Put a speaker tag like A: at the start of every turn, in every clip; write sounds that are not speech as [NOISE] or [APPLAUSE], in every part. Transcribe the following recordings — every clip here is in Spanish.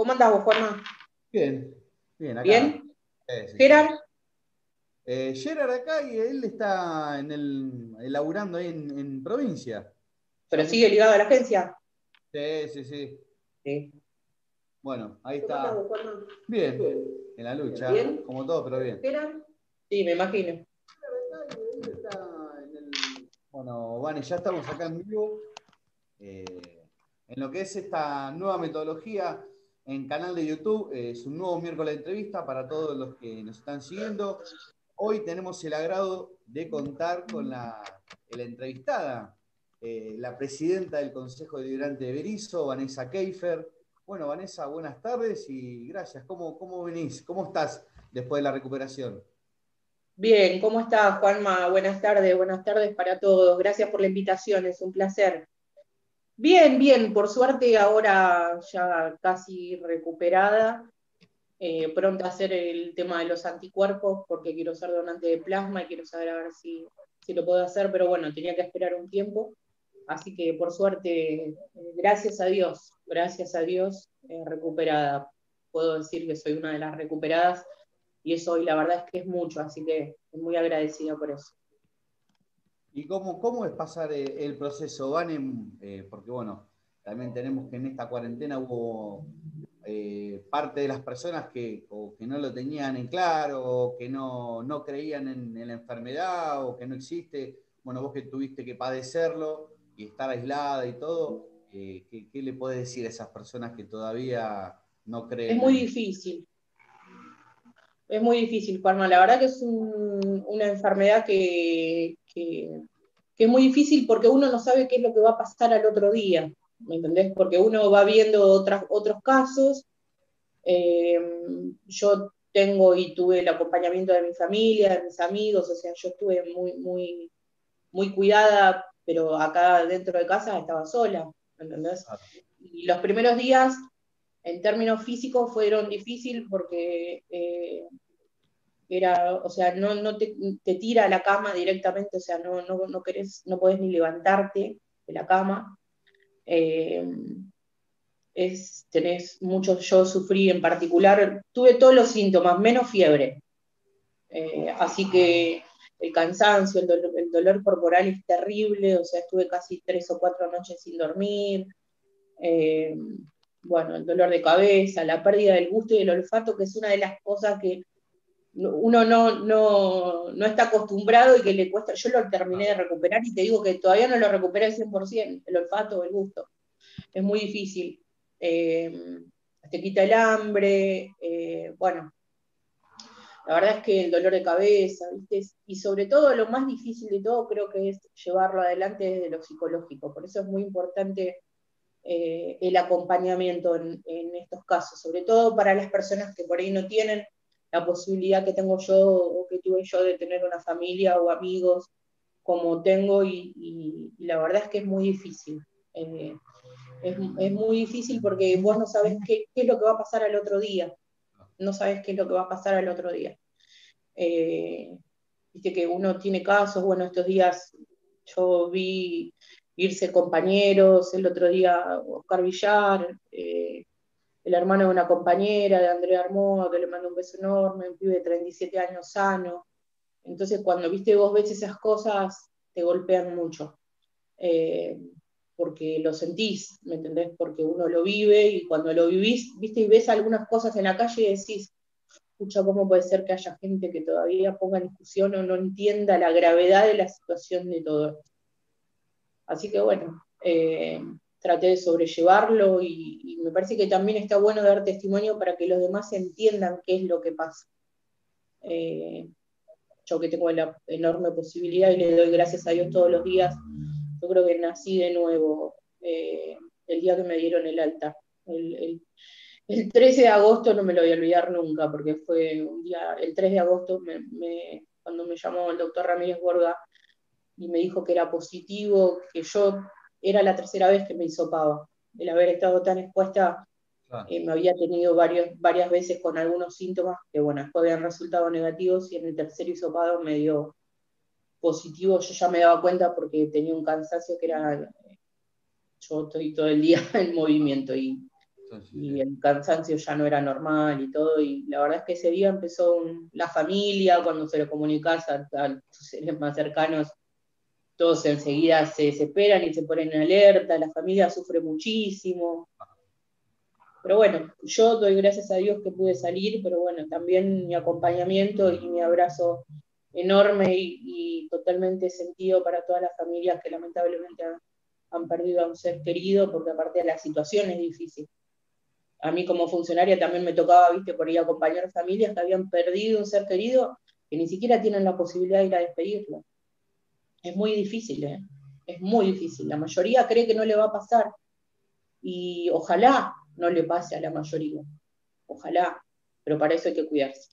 A: ¿Cómo andás vos, Juanma?
B: Bien, bien, acá.
A: ¿Bien?
B: Sí.
A: ¿Gerard?
B: Eh, Gerard acá y él está en el, laburando ahí en, en provincia.
A: ¿Pero sigue ligado a la agencia?
B: Sí, sí, sí.
A: Sí.
B: Bueno, ahí
A: ¿Cómo andás
B: está.
A: vos, Juanma?
B: Bien, en la lucha,
A: ¿Bien?
B: como todo, pero bien.
A: ¿Gerard? Sí, me imagino.
B: Gerard acá y él está en el... Bueno, Vane, ya estamos acá en vivo. eh, en lo que es esta nueva metodología en canal de YouTube. eh, es un nuevo miércoles de entrevista para todos los que nos están siguiendo. Hoy tenemos el agrado de contar con la, la entrevistada, eh, la presidenta del Consejo Deliberante de Berizo, Vanessa Keifer. Bueno, Vanessa, buenas tardes y gracias. ¿Cómo, cómo venís? ¿Cómo estás después de la recuperación?
A: Bien, ¿cómo estás, Juanma? Buenas tardes, buenas tardes para todos. Gracias por la invitación, es un placer. Bien, bien, por suerte ahora ya casi recuperada, eh, pronta a hacer el tema de los anticuerpos porque quiero ser donante de plasma y quiero saber a ver si, si lo puedo hacer, pero bueno, tenía que esperar un tiempo, así que por suerte, eh, gracias a Dios, gracias a Dios, eh, recuperada. Puedo decir que soy una de las recuperadas y eso hoy la verdad es que es mucho, así que muy agradecida por eso.
B: ¿Y cómo, cómo es pasar eh, el proceso, Van? Eh, porque bueno, también tenemos que en esta cuarentena hubo eh, parte de las personas que, o que no lo tenían en claro, o que no, no creían en, en, la enfermedad, o que no existe. Bueno, vos que tuviste que padecerlo y estar aislada y todo, eh, ¿qué, ¿qué, le podés decir a esas personas que todavía no creen?
A: Es muy difícil. Es muy difícil, Juanma. La verdad que es un, una enfermedad que, que, que, es muy difícil porque uno no sabe qué es lo que va a pasar al otro día, ¿me entendés? Porque uno va viendo otras, otros casos. Eh, yo tengo y tuve el acompañamiento de mi familia, de mis amigos, o sea, yo estuve muy, muy, muy cuidada, pero acá dentro de casa estaba sola, ¿me entendés? Y los primeros días en términos físicos fueron difíciles porque eh, era, o sea, no, no te, te, tira a la cama directamente, o sea, no, no, no querés, no podés ni levantarte de la cama. Eh, es, tenés muchos, yo sufrí en particular, tuve todos los síntomas, menos fiebre. Eh, así que el cansancio, el dolor, el dolor, corporal es terrible, o sea, estuve casi tres o cuatro noches sin dormir. Eh, bueno, el dolor de cabeza, la pérdida del gusto y del olfato, que es una de las cosas que uno no, no, no, está acostumbrado y que le cuesta. Yo lo terminé de recuperar y te digo que todavía no lo recuperé al 100%, el olfato, el gusto. Es muy difícil. Eh, te quita el hambre, eh, bueno. La verdad es que el dolor de cabeza, ¿viste? Y sobre todo, lo más difícil de todo creo que es llevarlo adelante desde lo psicológico. Por eso es muy importante eh, el acompañamiento en, en, estos casos, sobre todo para las personas que por ahí no tienen la posibilidad que tengo yo o que tuve yo de tener una familia o amigos como tengo y, la verdad es que es muy difícil. Eh, es, muy difícil porque vos no sabes qué, qué, es lo que va a pasar al otro día. No sabes qué es lo que va a pasar al otro día. Eh, Viste que uno tiene casos, bueno, estos días yo vi irse compañeros, el otro día Oscar Villar, eh, el hermano de una compañera, de Andrea Armoa, que le manda un beso enorme, un pibe de 37 años sano. Entonces, cuando viste vos ves esas cosas, te golpean mucho. Eh, porque lo sentís, ¿me entendés? Porque uno lo vive y cuando lo vivís, viste, y ves algunas cosas en la calle y decís, escucha, ¿cómo puede ser que haya gente que todavía ponga en discusión o no entienda la gravedad de la situación de todo esto? Así que bueno, eh, traté de sobrellevarlo y, me parece que también está bueno dar testimonio para que los demás entiendan qué es lo que pasa. Eh, yo que tengo la enorme posibilidad y le doy gracias a Dios todos los días, yo creo que nací de nuevo eh, el día que me dieron el alta. El, el, el, 13 de agosto no me lo voy a olvidar nunca, porque fue un día, el 3 de agosto, me, cuando me llamó el doctor Ramírez Borga y me dijo que era positivo, que yo era la tercera vez que me hisopaba. El haber estado tan expuesta, claro. eh, me había tenido varios, varias veces con algunos síntomas que, bueno, después habían resultado negativos y en el tercer hisopado me dio positivo. Yo ya me daba cuenta porque tenía un cansancio que era. Yo estoy todo el día [LAUGHS] en movimiento y, y el cansancio ya no era normal y todo, y la verdad es que ese día empezó la familia, cuando se lo comunicas a, a tus seres más cercanos, todos enseguida se desesperan y se ponen en alerta, la familia sufre muchísimo. Pero bueno, yo doy gracias a Dios que pude salir, pero bueno, también mi acompañamiento y mi abrazo enorme y, totalmente sentido para todas las familias que lamentablemente han, han perdido a un ser querido, porque aparte de la situación es difícil a mí como funcionaria también me tocaba, viste, por ir a acompañar familias que habían perdido un ser querido que ni siquiera tienen la posibilidad de ir a despedirlo. Es muy difícil, ¿eh? es muy difícil. La mayoría cree que no le va a pasar y ojalá no le pase a la mayoría. Ojalá, pero para eso hay que cuidarse.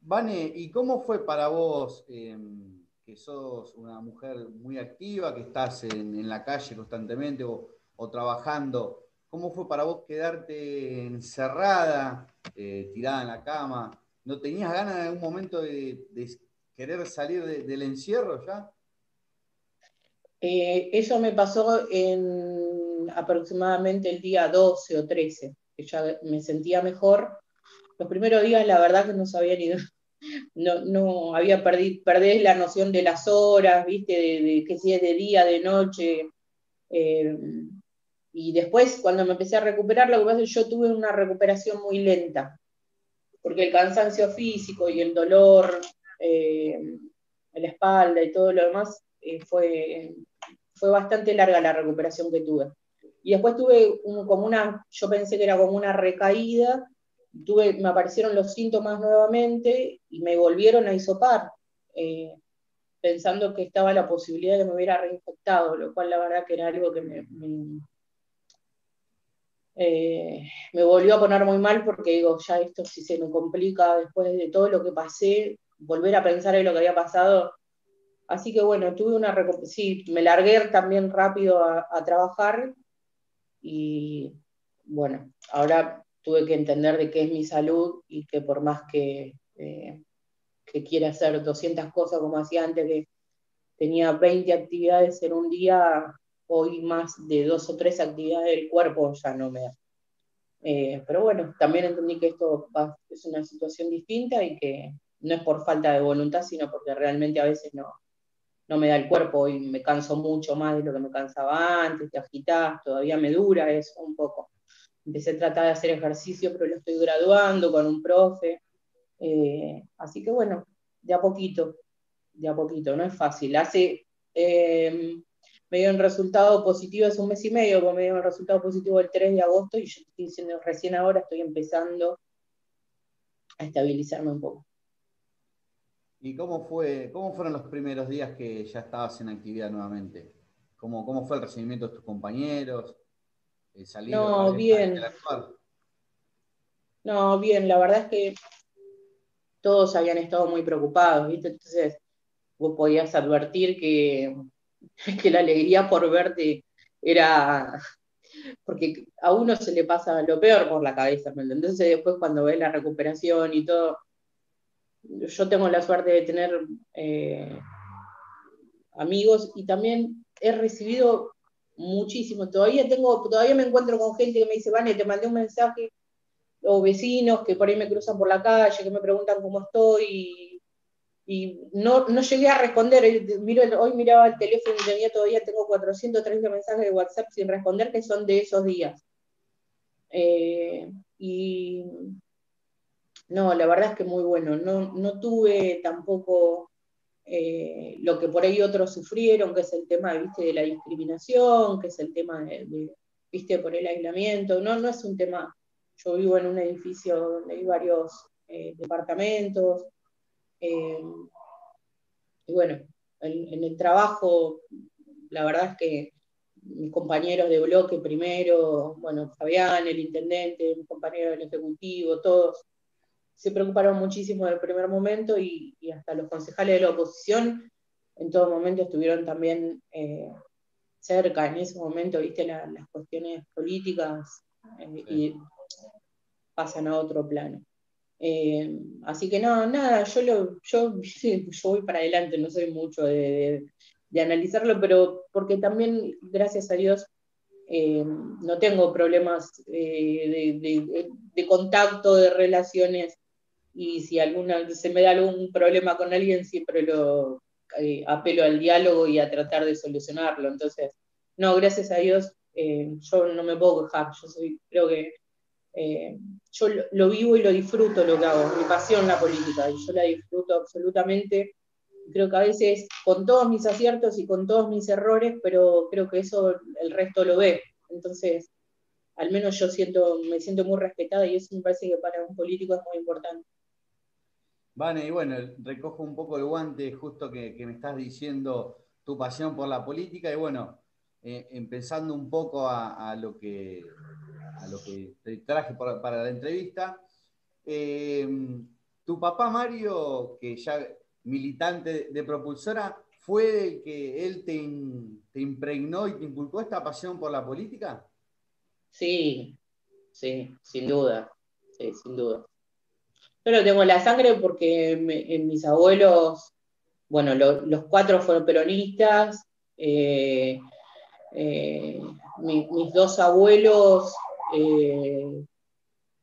B: Vane, ¿y cómo fue para vos, em, que sos una mujer muy activa, que estás en, la calle constantemente o, trabajando? ¿Cómo fue para vos quedarte encerrada, eh, tirada en la cama? ¿No tenías ganas en algún momento de, querer salir del encierro ya?
A: Eh, eso me pasó en aproximadamente el día 12 o 13, que ya me sentía mejor. Los primeros días, la verdad que no sabía ni no, no había perdido, perdés la noción de las horas, viste, de, que si es de día, de noche. Eh, y después, cuando me empecé a recuperar, lo que pasa es que yo tuve una recuperación muy lenta, porque el cansancio físico y el dolor eh, la espalda y todo lo demás eh, fue, fue bastante larga la recuperación que tuve. Y después tuve como una, yo pensé que era como una recaída, tuve, me aparecieron los síntomas nuevamente y me volvieron a hisopar, eh, pensando que estaba la posibilidad de que me hubiera reinfectado, lo cual la verdad que era algo que me eh, me volvió a poner muy mal porque digo, ya esto si se me complica después de todo lo que pasé, volver a pensar en lo que había pasado. Así que bueno, tuve una sí, me largué también rápido a, trabajar y bueno, ahora tuve que entender de qué es mi salud y que por más que, eh, que quiera hacer 200 cosas como hacía antes, que tenía 20 actividades en un día, hoy más de dos o tres actividades del cuerpo ya no me da. Eh, pero bueno, también entendí que esto es una situación distinta y que no es por falta de voluntad, sino porque realmente a veces no, no me da el cuerpo y me canso mucho más de lo que me cansaba antes, te agitas, todavía me dura eso un poco. Empecé a tratar de hacer ejercicio, pero lo estoy graduando con un profe. Eh, así que bueno, de a poquito, de a poquito, no es fácil. Hace eh, me dio un resultado positivo hace un mes y medio, me dio un resultado positivo el 3 de agosto y yo estoy diciendo, recién ahora estoy empezando a estabilizarme un poco.
B: ¿Y cómo, fue, cómo fueron los primeros días que ya estabas en actividad nuevamente? ¿Cómo, cómo fue el recibimiento de tus compañeros?
A: no, bien. No, bien, la verdad es que todos habían estado muy preocupados, ¿viste? Entonces, vos podías advertir que [LAUGHS] que la alegría por verte era, porque a uno se le pasa lo peor por la cabeza, ¿me Entonces después cuando ves la recuperación y todo, yo tengo la suerte de tener eh, amigos y también he recibido muchísimo, todavía tengo, todavía me encuentro con gente que me dice, Vane, te mandé un mensaje, o vecinos que por ahí me cruzan por la calle, que me preguntan cómo estoy, y no, no llegué a responder. Miro, hoy miraba el teléfono y tenía todavía, tengo 430 mensajes de WhatsApp sin responder que son de esos días. Eh, y no, la verdad es que muy bueno. No, no tuve tampoco eh, lo que por ahí otros sufrieron, que es el tema ¿viste, de la discriminación, que es el tema de, ¿viste, por el aislamiento. No, no es un tema. Yo vivo en un edificio donde hay varios departamentos eh, y bueno, en, el trabajo, la verdad es que mis compañeros de bloque primero, bueno, Fabián, el intendente, mis compañeros del ejecutivo, todos se preocuparon muchísimo en el primer momento y, hasta los concejales de la oposición en todo momento estuvieron también eh, cerca en ese momento, viste, las cuestiones políticas eh, y pasan a otro plano. Eh, así que no, nada, yo, lo, yo, [LAUGHS] yo voy para adelante, no soy mucho de, analizarlo, pero porque también, gracias a Dios, eh, no tengo problemas eh, de, contacto, de relaciones, y si alguna, se me da algún problema con alguien, siempre lo eh, apelo al diálogo y a tratar de solucionarlo. Entonces, no, gracias a Dios, yo no me puedo quejar, yo soy, creo que yo lo, vivo y lo disfruto lo que hago, mi pasión la política, y yo la disfruto absolutamente creo que a veces con todos mis aciertos y con todos mis errores, pero creo que eso el resto lo ve. Entonces, al menos yo siento, me siento muy respetada y eso me parece que para un político es muy importante.
B: Vane, y bueno, recojo un poco el guante justo que, me estás diciendo tu pasión por la política y bueno, eh, empezando un poco a, lo que, te traje para la entrevista. Eh, tu papá Mario, que ya militante de Propulsora, ¿fue el que él te, te, impregnó y te inculcó esta pasión por la política?
A: Sí, sí, sin duda, sí, sin duda. Yo lo tengo en la sangre porque en mis abuelos, bueno, los cuatro fueron peronistas, eh, eh, mis dos abuelos eh,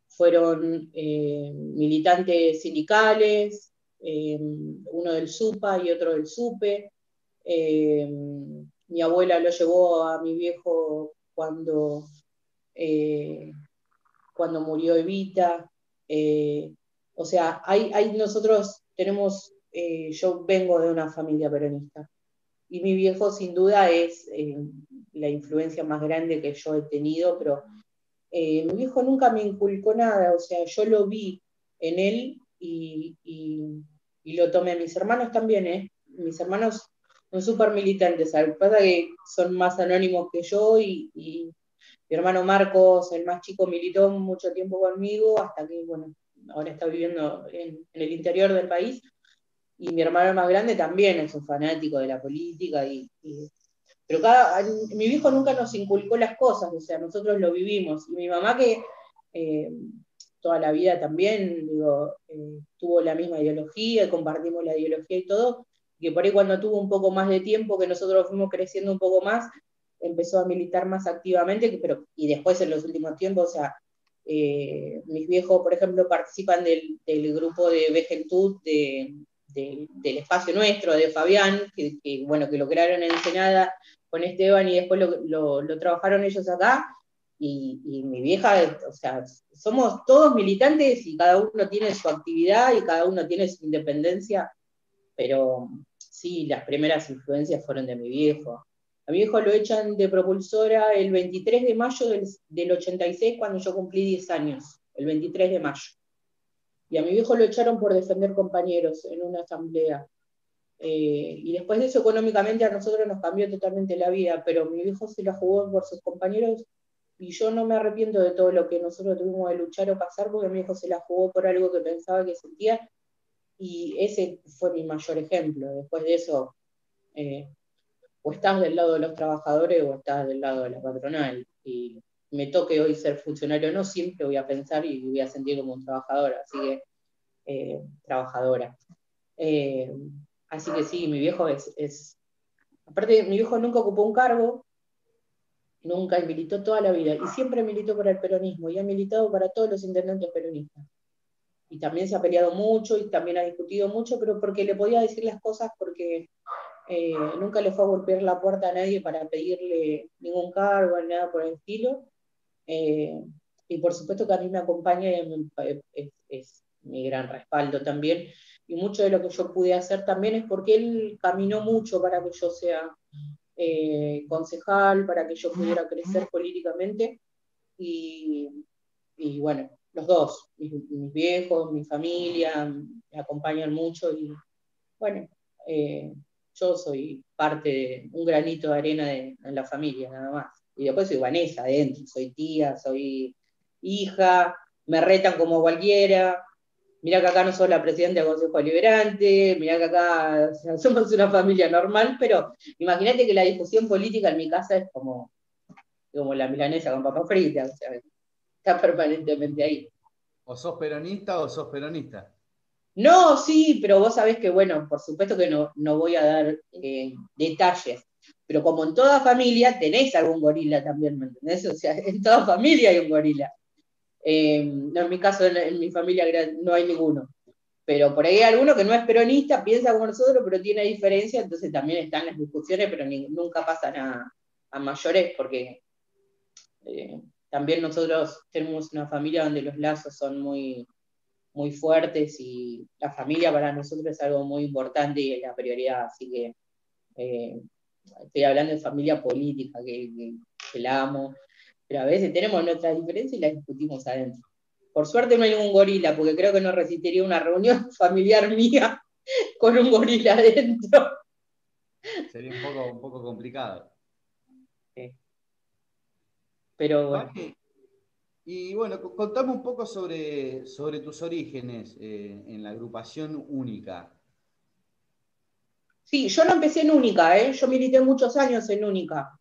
A: fueron militantes sindicales, uno del SUPA y otro del SUPE. Mi abuela lo llevó a mi viejo cuando, cuando murió Evita. O sea, hay, hay, nosotros tenemos, eh, yo vengo de una familia peronista y mi viejo sin duda es la influencia más grande que yo he tenido, pero mi viejo nunca me inculcó nada, o sea, yo lo vi en él y, y lo tomé. Mis hermanos también, ¿eh? Mis hermanos son súper militantes. Pasa que son más anónimos que yo y, mi hermano Marcos, el más chico, militó mucho tiempo conmigo hasta que, bueno, ahora está viviendo en, el interior del país. Y mi hermano más grande también es un fanático de la política y, pero cada, mi viejo nunca nos inculcó las cosas, o sea, nosotros lo vivimos. Y mi mamá que eh, toda la vida también, digo, eh, tuvo la misma ideología, compartimos la ideología y todo, que por ahí cuando tuvo un poco más de tiempo, que nosotros fuimos creciendo un poco más, empezó a militar más activamente, pero, y después en los últimos tiempos, o sea, eh, mis viejos, por ejemplo, participan del, grupo de Vejentud de, del espacio nuestro, de Fabián, que, bueno, que lo crearon en Ensenada con Esteban y después lo, trabajaron ellos acá, y, mi vieja, o sea, somos todos militantes y cada uno tiene su actividad y cada uno tiene su independencia, pero sí, las primeras influencias fueron de mi viejo. A mi viejo lo echan de propulsora el 23 de mayo del, del 86, cuando yo cumplí 10 años, el 23 de mayo. Y a mi viejo lo echaron por defender compañeros en una asamblea. Eh, y después de eso, económicamente a nosotros nos cambió totalmente la vida, pero mi viejo se la jugó por sus compañeros y yo no me arrepiento de todo lo que nosotros tuvimos que luchar o pasar, porque mi hijo se la jugó por algo que pensaba que sentía, y ese fue mi mayor ejemplo. Después de eso, eh, o estás del lado de los trabajadores o estás del lado de la patronal. Y me toque hoy ser funcionario no, siempre voy a pensar y voy a sentir como un trabajador, así que eh, trabajadora. Eh, así que sí, mi viejo es, es, aparte mi viejo nunca ocupó un cargo, nunca y militó toda la vida y siempre militó para el peronismo y ha militado para todos los intendentes peronistas. Y también se ha peleado mucho y también ha discutido mucho, pero porque le podía decir las cosas porque eh, nunca le fue a golpear la puerta a nadie para pedirle ningún cargo ni nada por el estilo. Eh, y por supuesto que a mí me acompaña y es, es mi gran respaldo también. Y mucho de lo que yo pude hacer también es porque él caminó mucho para que yo sea eh, concejal para que yo pudiera crecer políticamente. Y, bueno, los dos, mis, viejos, mi familia, me acompañan mucho y bueno, eh, yo soy parte de un granito de arena de, en la familia, nada más. Y después soy Vanessa adentro, soy tía, soy hija, me retan como cualquiera, mirá que acá no soy la presidenta del Consejo Liberante, mirá que acá [LAUGHS] somos una familia normal, pero imagínate que la discusión política en mi casa es como, como la milanesa con papa frita, o sea, está permanentemente ahí.
B: ¿O sos peronista o sos peronista?
A: No, sí, pero vos sabés que, bueno, por supuesto que no, no voy a dar eh, detalles, Pero como en toda familia tenés algún gorila también, ¿me entendés? O sea, en toda familia hay un gorila. Eh, no, en mi caso, en, mi familia no hay ninguno. Pero por ahí hay alguno que no es peronista, piensa como nosotros, pero tiene diferencia, entonces también están las discusiones, pero nunca pasan a, mayores, porque eh, también nosotros tenemos una familia donde los lazos son muy, muy fuertes y la familia para nosotros es algo muy importante y es la prioridad, así que eh, estoy hablando de familia política, que, la amo, pero a veces tenemos nuestras diferencias y las discutimos adentro. Por suerte no hay ningún gorila, porque creo que no resistiría una reunión [LAUGHS] familiar mía [LAUGHS] con un gorila adentro.
B: Sería un poco, un poco complicado.
A: Pero bueno.
B: Y bueno, contame un poco sobre, sobre tus orígenes eh, en la agrupación única.
A: Sí, yo no empecé en única, ¿eh? yo milité muchos años en única.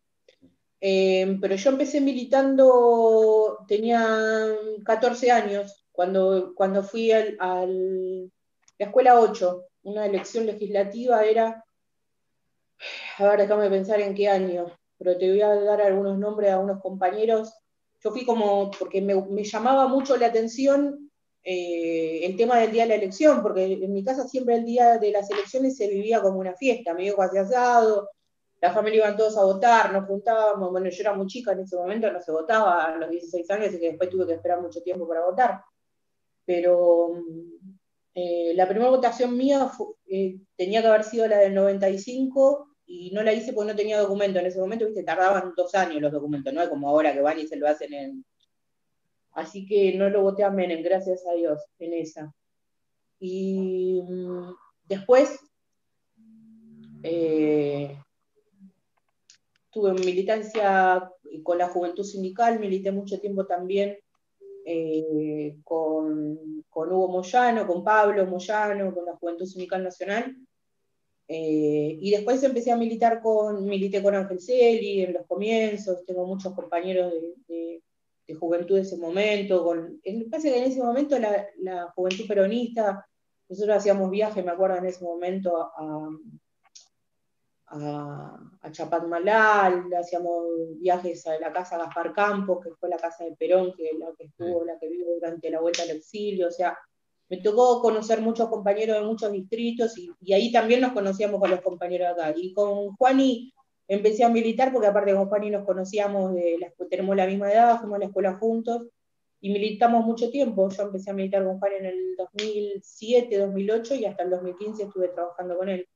A: Eh, pero yo empecé militando, tenía 14 años, cuando, cuando fui a la escuela 8, una elección legislativa era, a ver, déjame pensar en qué año, pero te voy a dar algunos nombres a unos compañeros yo fui como, porque me, llamaba mucho la atención eh, el tema del día de la elección, porque en mi casa siempre el día de las elecciones se vivía como una fiesta, me dijo hacía asado, la familia iban todos a votar, nos juntábamos, bueno, yo era muy chica en ese momento, no se votaba a los 16 años, y que después tuve que esperar mucho tiempo para votar. Pero eh, la primera votación mía eh, tenía que haber sido la del 95 y no la hice porque no tenía documento. En ese momento, viste, tardaban dos años los documentos, no es como ahora que van y se lo hacen en. Así que no lo voté a Menem, gracias a Dios, en esa. Y mm, después eh, tuve militancia con la juventud sindical, milité mucho tiempo también eh, con, con, Hugo Moyano, con Pablo Moyano, con la Juventud Sindical Nacional, eh, y después empecé a militar con, milité con Ángel Celi en los comienzos, tengo muchos compañeros de, juventud de ese momento, con, en, pasa que en ese momento la, juventud peronista, nosotros hacíamos viajes, me acuerdo en ese momento, a, a, a Chapadmalal, hacíamos viajes a la casa Gaspar Campos, que fue la casa de Perón, que la que estuvo, la que vivió durante la vuelta al exilio, o sea, me tocó conocer muchos compañeros de muchos distritos y, ahí también nos conocíamos con los compañeros de acá. Y con Juani empecé a militar porque aparte con Juani nos conocíamos, de la, tenemos la misma edad, fuimos a la escuela juntos y militamos mucho tiempo. Yo empecé a militar con Juan en el 2007, 2008 y hasta el 2015 estuve trabajando con él.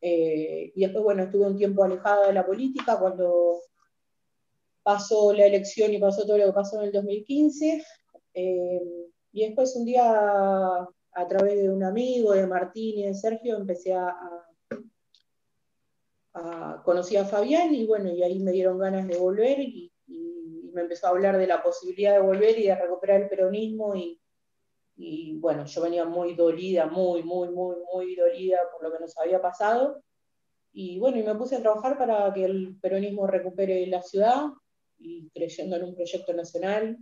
A: Eh, y después, bueno, estuve un tiempo alejada de la política cuando pasó la elección y pasó todo lo que pasó en el 2015. Y después un día, a través de un amigo, de Martín y de Sergio, empecé a, conocí a Fabián y bueno, y ahí me dieron ganas de volver y, me empezó a hablar de la posibilidad de volver y de recuperar el peronismo y, y bueno, yo venía muy dolida, muy, muy, muy, muy dolida por lo que nos había pasado. Y bueno, y me puse a trabajar para que el peronismo recupere la ciudad y creyendo en un proyecto nacional,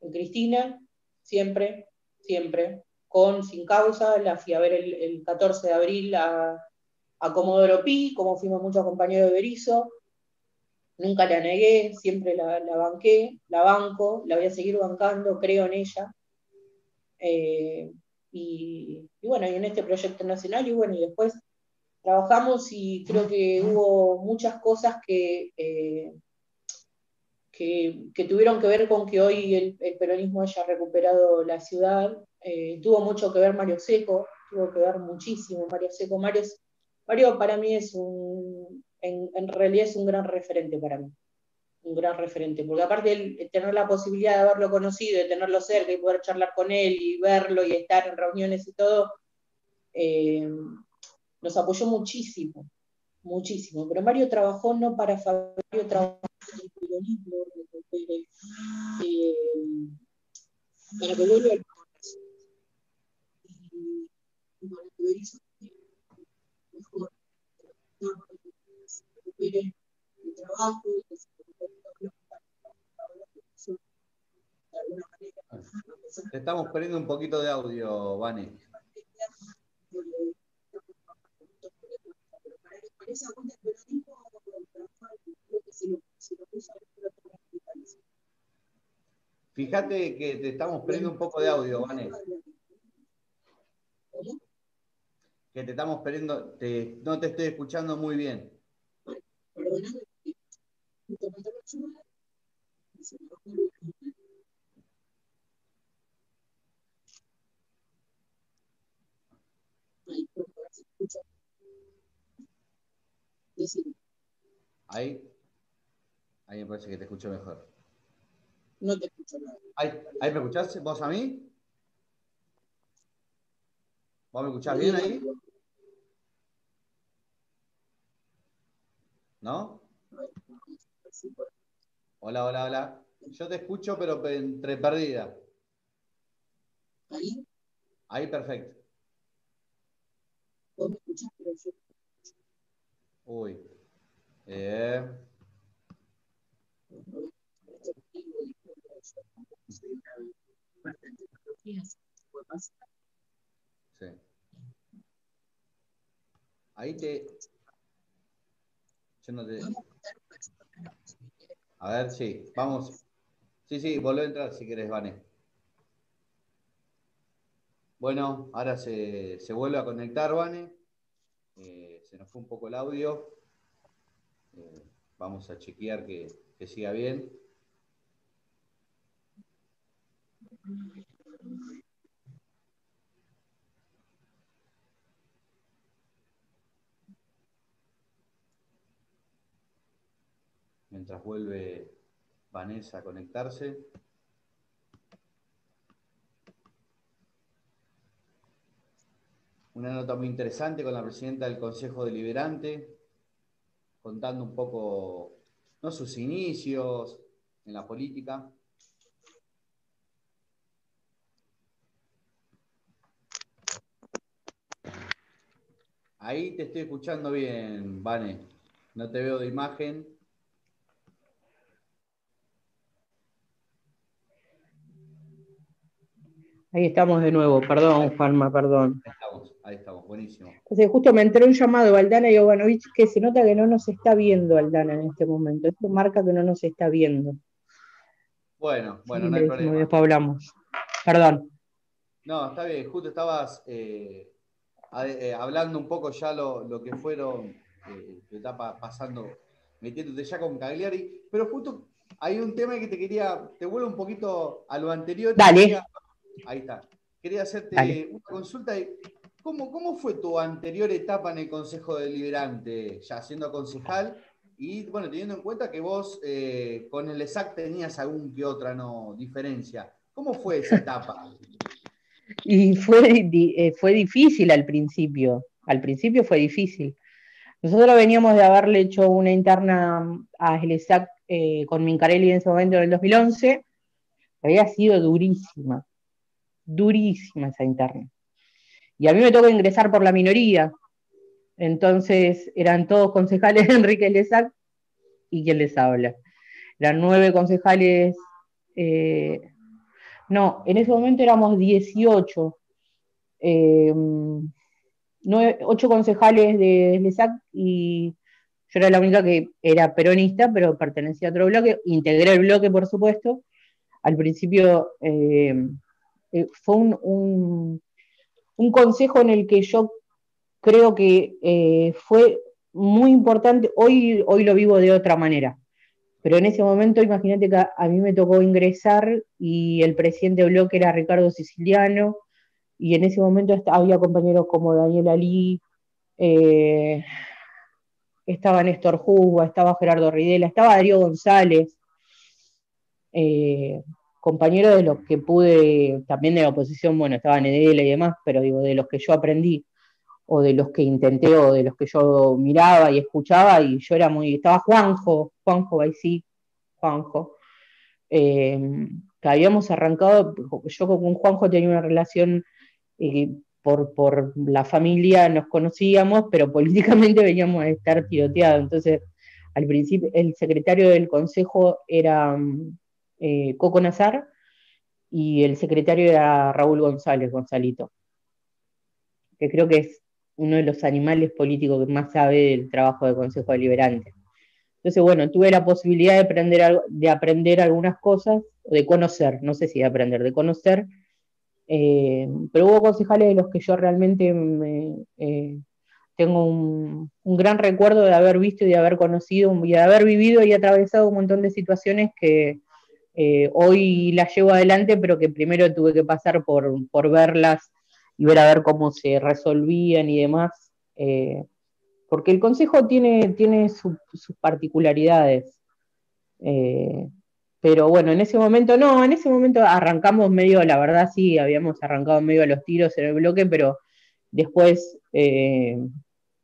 A: en Cristina, siempre, siempre, con sin causa, la fui a ver el, 14 de abril a, a, Comodoro Pi, como fuimos muchos compañeros de Berizo, nunca la negué, siempre la, banqué, la banco, la voy a seguir bancando, creo en ella. Eh, y, bueno, y en este proyecto nacional, y bueno, y después trabajamos y creo que hubo muchas cosas que, eh, que, tuvieron que ver con que hoy el, peronismo haya recuperado la ciudad. Eh, tuvo mucho que ver Mario Seco, tuvo que ver muchísimo Mario Seco. Mario, Mario para mí es un, en, realidad es un gran referente para mí, un gran referente, porque aparte de tener la posibilidad de haberlo conocido, de tenerlo cerca y poder charlar con él y verlo y estar en reuniones y todo, eh, nos apoyó muchísimo, muchísimo. Pero Mario trabajó no para Mario trabajó peronismo recupere, eh, para que vuelva al y, y para que Berizzo mejor recupere el trabajo y que se recupere
B: de alguna manera. Te estamos perdiendo un poquito de audio, Vane.
A: Para esa cuenta el peronismo
B: Fíjate que te estamos perdiendo un poco de audio, Vanessa. Que te estamos perdiendo, no te estoy escuchando muy bien. Decir, Ahí, ahí me parece que te escucho mejor.
A: No te escucho nada.
B: ¿Ahí, ahí me escuchás? ¿Vos a mí? ¿Vos me escuchás bien ahí? ¿No? Hola, hola, hola. Yo te escucho, pero entre perdida.
A: ¿Ahí?
B: Ahí, perfecto.
A: ¿Vos me escuchás? Pero yo...
B: Uy. Eh. Sí. Ahí te. A ver, sí, vamos. Sí, sí, volvé a entrar si querés, Vane. Bueno, ahora se, vuelve a conectar, Vane. Eh, se nos fue un poco el audio. Eh, vamos a chequear que, que siga bien. mientras vuelve Vanessa a conectarse. Una nota muy interesante con la presidenta del Consejo Deliberante, contando un poco, no sus inicios en la política. Ahí te estoy escuchando bien, Vane. No te veo de imagen.
A: Ahí estamos de nuevo, perdón, Juanma, perdón.
B: Ahí estamos, ahí estamos, buenísimo.
A: Entonces, justo me entró un llamado de Aldana Jovanovic que se nota que no nos está viendo Aldana en este momento. Esto marca que no nos está viendo.
B: Bueno, bueno, no hay problema.
A: Después hablamos. Perdón.
B: No, está bien, justo estabas eh, eh, hablando un poco ya lo, que fueron eh, tu etapa pasando, metiéndote ya con Cagliari, pero justo hay un tema que te quería, te vuelvo un poquito a lo anterior.
A: Dale.
B: Ahí está. Quería hacerte una consulta. ¿Cómo, ¿Cómo fue tu anterior etapa en el Consejo Deliberante, ya siendo concejal? Y bueno, teniendo en cuenta que vos eh, con el ESAC tenías algún que otra no, diferencia. ¿Cómo fue esa etapa?
A: Y fue, eh, fue difícil al principio. Al principio fue difícil. Nosotros veníamos de haberle hecho una interna a ESAC eh, con Mincarelli en ese momento en el 2011. Había sido durísima durísima esa interna. Y a mí me tocó ingresar por la minoría. Entonces eran todos concejales [LAUGHS] de Enrique Lezac y quien les habla. Eran nueve concejales. Eh, no, en ese momento éramos 18. Eh, ocho concejales de Lezac y yo era la única que era peronista, pero pertenecía a otro bloque. Integré el bloque, por supuesto. Al principio eh, eh, fue un, consejo en el que yo creo que eh, fue muy importante, hoy, hoy lo vivo de otra manera, pero en ese momento imagínate que a, mí me tocó ingresar y el presidente del bloque era Ricardo Siciliano, y en ese momento había compañeros como Daniel Ali, eh, estaba Néstor Juga, estaba Gerardo Ridela, estaba Darío González, compañeros de los que pude, también de la oposición, bueno, estaba Nedela y demás, pero digo, de los que yo aprendí, o de los que intenté, o de los que yo miraba y escuchaba, y yo era muy, estaba Juanjo, Juanjo sí, Juanjo, eh, que habíamos arrancado, yo con Juanjo tenía una relación eh, por, por la familia, nos conocíamos, pero políticamente [LAUGHS] veníamos a estar tiroteados, entonces al principio el secretario del consejo era eh, Coco Nazar, y el secretario era Raúl González, Gonzalito, que creo que es uno de los animales políticos que más sabe del trabajo del Consejo Deliberante. Entonces, bueno, tuve la posibilidad de aprender, de aprender algunas cosas, de conocer, no sé si de aprender, de conocer, eh, pero hubo concejales de los que yo realmente eh, tengo un, gran recuerdo de haber visto y de haber conocido y de haber vivido y atravesado un montón de situaciones que eh, hoy las llevo adelante, pero que primero tuve que pasar por, verlas y ver a ver cómo se resolvían y demás. porque el consejo tiene, tiene sus particularidades. Pero bueno, en ese momento no, en ese momento arrancamos medio, la verdad sí, habíamos arrancado medio a los tiros en el bloque, pero después, eh,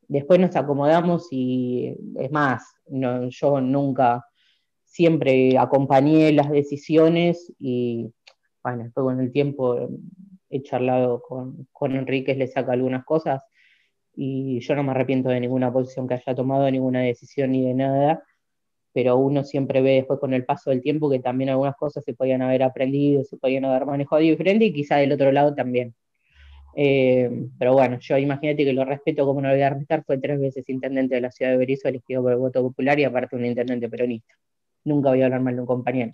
A: después nos acomodamos y es más, yo nunca, siempre acompañé las decisiones y bueno, después con el tiempo he charlado con, con Enríquez, le saca algunas cosas y yo no me arrepiento de ninguna posición que haya tomado, ninguna decisión ni de nada pero uno siempre ve después con el paso del tiempo que también algunas cosas se podían haber aprendido, se podían haber manejado diferente y quizá del otro lado también. Eh, pero bueno, yo imagínate que lo respeto como no lo voy a respetar, fue tres veces intendente de la ciudad de Berizo, elegido por el voto popular y aparte un intendente peronista. Nunca voy a hablar mal de un compañero.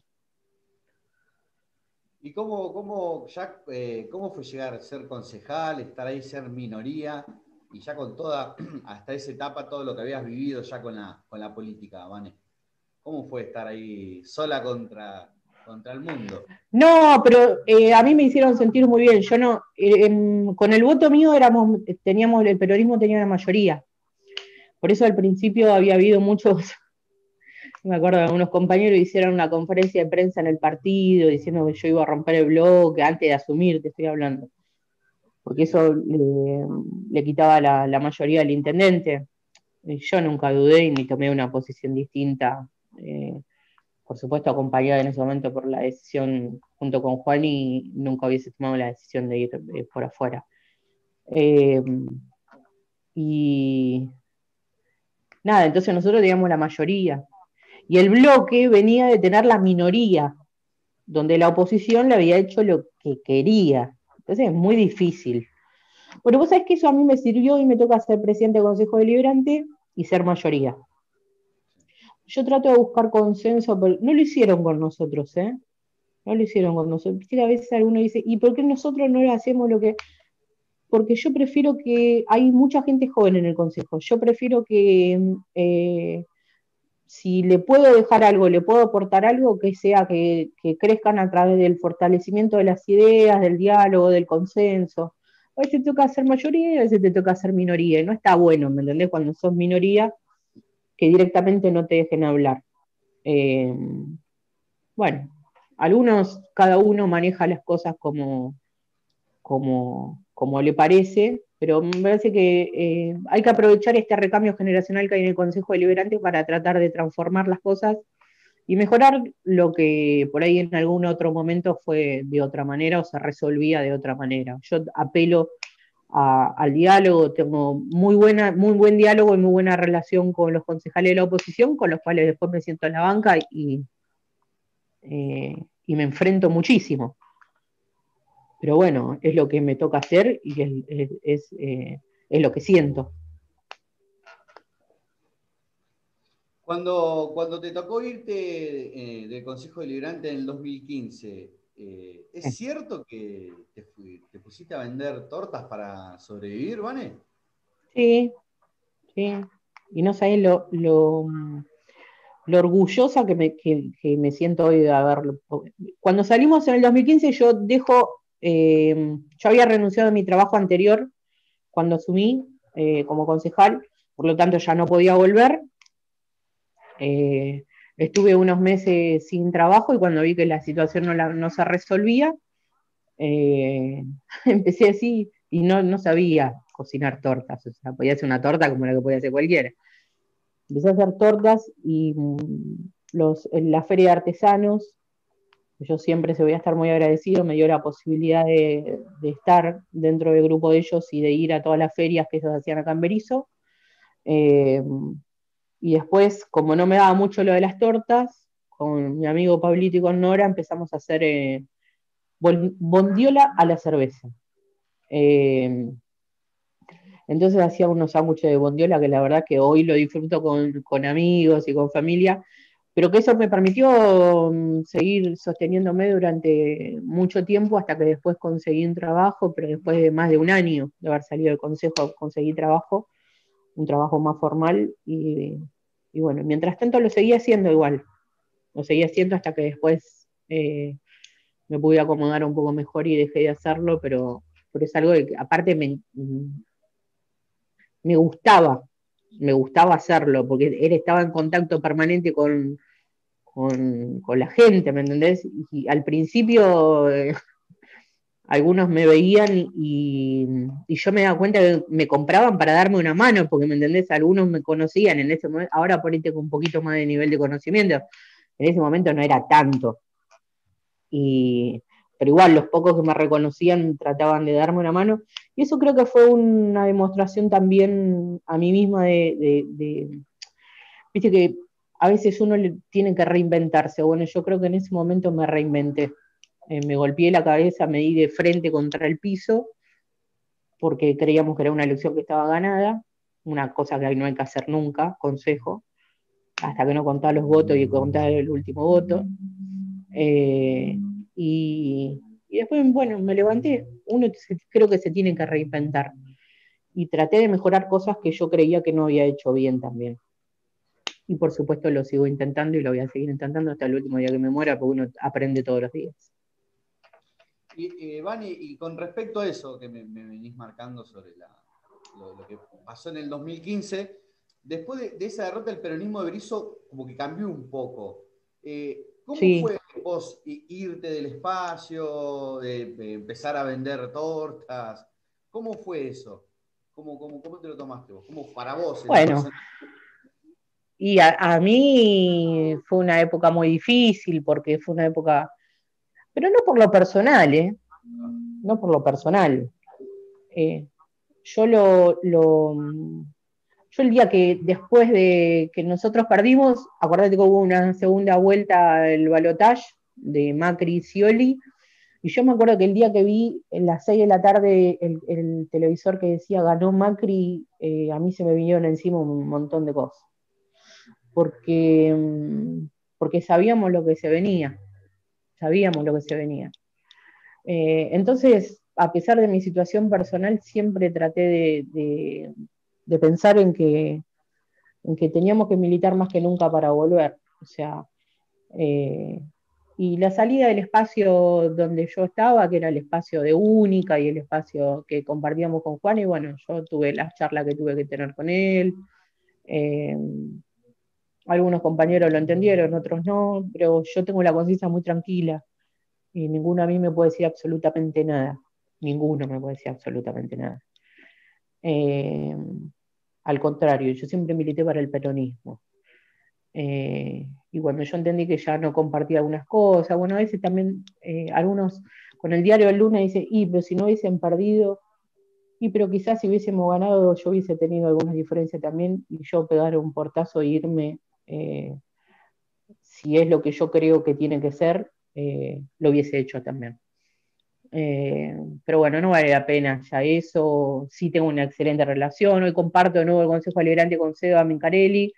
B: ¿Y cómo, cómo, eh, cómo fue llegar a ser concejal, estar ahí, ser minoría, y ya con toda, [CLEARS THROAT] hasta esa etapa, todo lo que habías vivido ya con la, con la política, Vane? ¿Cómo fue estar ahí sola contra, contra el mundo?
A: No, pero eh, a mí me hicieron sentir muy bien. Yo no, eh, em, con el voto mío éramos, teníamos, el peronismo tenía una mayoría. Por eso al principio había habido muchos, me acuerdo, algunos compañeros hicieron una conferencia de prensa en el partido diciendo que yo iba a romper el bloque antes de asumir, te estoy hablando. Porque eso le, quitaba la, la mayoría al intendente. Yo nunca dudé ni tomé una posición distinta eh, por supuesto acompañada en ese momento por la decisión junto con Juan y nunca hubiese tomado la decisión de ir eh, por afuera. Eh, y nada, entonces nosotros teníamos la mayoría. Y el bloque venía de tener la minoría, donde la oposición le había hecho lo que quería. Entonces es muy difícil. Pero vos sabés que eso a mí me sirvió y me toca ser presidente del Consejo Deliberante y ser mayoría yo trato de buscar consenso, pero no lo hicieron con nosotros, ¿eh? No lo hicieron con nosotros. a veces alguno dice, ¿y por qué nosotros no le hacemos lo que...? Porque yo prefiero que... Hay mucha gente joven en el Consejo. Yo prefiero que... Eh, si le puedo dejar algo, le puedo aportar algo, que sea que, que, crezcan a través del fortalecimiento de las ideas, del diálogo, del consenso. A veces te toca ser mayoría y a veces te toca ser minoría. Y no está bueno, ¿me entendés? Cuando sos minoría, que directamente no te dejen hablar. Eh, bueno, algunos, cada uno maneja las cosas como, como, como le parece, pero me parece que eh, hay que aprovechar este recambio generacional que hay en el Consejo Deliberante para tratar de transformar las cosas y mejorar lo que por ahí en algún otro momento fue de otra manera o se resolvía de otra manera. Yo apelo al diálogo, tengo muy, buena, muy buen diálogo y muy buena relación con los concejales de la oposición, con los cuales después me siento en la banca y, eh, y me enfrento muchísimo. Pero bueno, es lo que me toca hacer y es, eh, lo que siento.
B: Cuando, cuando te tocó irte eh, del Consejo Deliberante en el 2015, eh, ¿Es cierto que te, pusiste a vender tortas para sobrevivir, Vane?
A: Sí, sí. Y no sabes lo, lo, orgullosa que me, siento hoy de haberlo. Cuando salimos en el 2015, yo dejo, eh, yo había renunciado a mi trabajo anterior cuando asumí eh, como concejal, por lo tanto ya no podía volver. Estuve unos meses sin trabajo y cuando vi que la situación no, se resolvía, eh, [LAUGHS] empecé así y no, no sabía cocinar tortas, o sea, podía hacer una torta como la que podía hacer cualquiera. Empecé a hacer tortas y mm, los, en la feria de artesanos, yo siempre se voy a estar muy agradecido, me dio la posibilidad de, estar dentro del grupo de ellos y de ir a todas las ferias que ellos hacían acá en Berizo. Eh, y después, como no me daba mucho lo de las tortas, con mi amigo Pablito y con Nora empezamos a hacer eh, bondiola a la cerveza. Eh, entonces hacía unos sándwiches de bondiola que la verdad que hoy lo disfruto con, amigos y con familia, pero que eso me permitió mm, seguir sosteniéndome durante mucho tiempo hasta que después conseguí un trabajo, pero después de más de un año de haber salido del consejo conseguí trabajo, un trabajo más formal y, bueno, mientras tanto lo seguía haciendo igual, lo seguía haciendo hasta que después eh, me pude acomodar un poco mejor y dejé de hacerlo, pero, pero es algo que aparte me, me gustaba, me gustaba hacerlo, porque él estaba en contacto permanente con, con, la gente, ¿me entendés? Y al principio eh, [LAUGHS] algunos me veían y, yo me daba cuenta que me compraban para darme una mano, porque, ¿me entendés? Algunos me conocían en ese momento, ahora por ahí tengo un poquito más de nivel de conocimiento, en ese momento no era tanto. Y, pero igual los pocos que me reconocían trataban de darme una mano. Y eso creo que fue una demostración también a mí misma de, viste que a veces uno tiene que reinventarse. Bueno, yo creo que en ese momento me reinventé. Eh, me golpeé la cabeza, me di de frente contra el piso, porque creíamos que era una elección que estaba ganada, una cosa que no hay que hacer nunca, consejo, hasta que no contaba los votos y contaba el último voto. Eh, y, después, bueno, me levanté. Uno creo que se tiene que reinventar. Y traté de mejorar cosas que yo creía que no había hecho bien también. Y por supuesto lo sigo intentando y lo voy a seguir intentando hasta el último día que me muera, porque uno aprende todos los días.
B: Y, y con respecto a eso que me, venís marcando sobre lo, que pasó en el 2015, después de, esa derrota el peronismo de Berizo como que cambió un poco. Eh, ¿Cómo fue vos irte del espacio, de, empezar a vender tortas? ¿Cómo fue eso? ¿Cómo, cómo, cómo te lo tomaste vos? ¿Cómo para vos?
A: Bueno, y a, mí fue una época muy difícil porque fue una época, pero no por lo personal, ¿eh? No por lo personal. Eh, yo lo, yo el día que después de que nosotros perdimos, acuérdate que hubo una segunda vuelta del balotage de Macri y Scioli, y yo me acuerdo que el día que vi en las 6 de la tarde el, televisor que decía ganó Macri, eh, a mí se me vinieron encima un montón de cosas. Porque, mm, porque sabíamos lo que se venía, sabíamos lo que se venía. Eh, entonces, a pesar de mi situación personal, siempre traté de de pensar en que, en que teníamos que militar más que nunca para volver. O sea, eh, y la salida del espacio donde yo estaba, que era el espacio de Única y el espacio que compartíamos con Juan, y bueno, yo tuve la charla que tuve que tener con él. Eh, algunos compañeros lo entendieron, otros no, pero yo tengo la conciencia muy tranquila y ninguno a mí me puede decir absolutamente nada. Ninguno me puede decir absolutamente nada. Eh, al contrario, yo siempre milité para el peronismo. Eh, y cuando yo entendí que ya no compartía algunas cosas, bueno, a veces también eh, algunos con el diario del lunes dicen, y pero si no hubiesen perdido, y pero quizás si hubiésemos ganado yo hubiese tenido algunas diferencias también y yo pegar un portazo e irme, eh, si es lo que yo creo que tiene que ser, lo hubiese hecho también. Eh, pero bueno, no vale la pena ya eso. Sí tengo una excelente relación. Hoy comparto de nuevo el Consejo Liberante con Seba Mincarelli,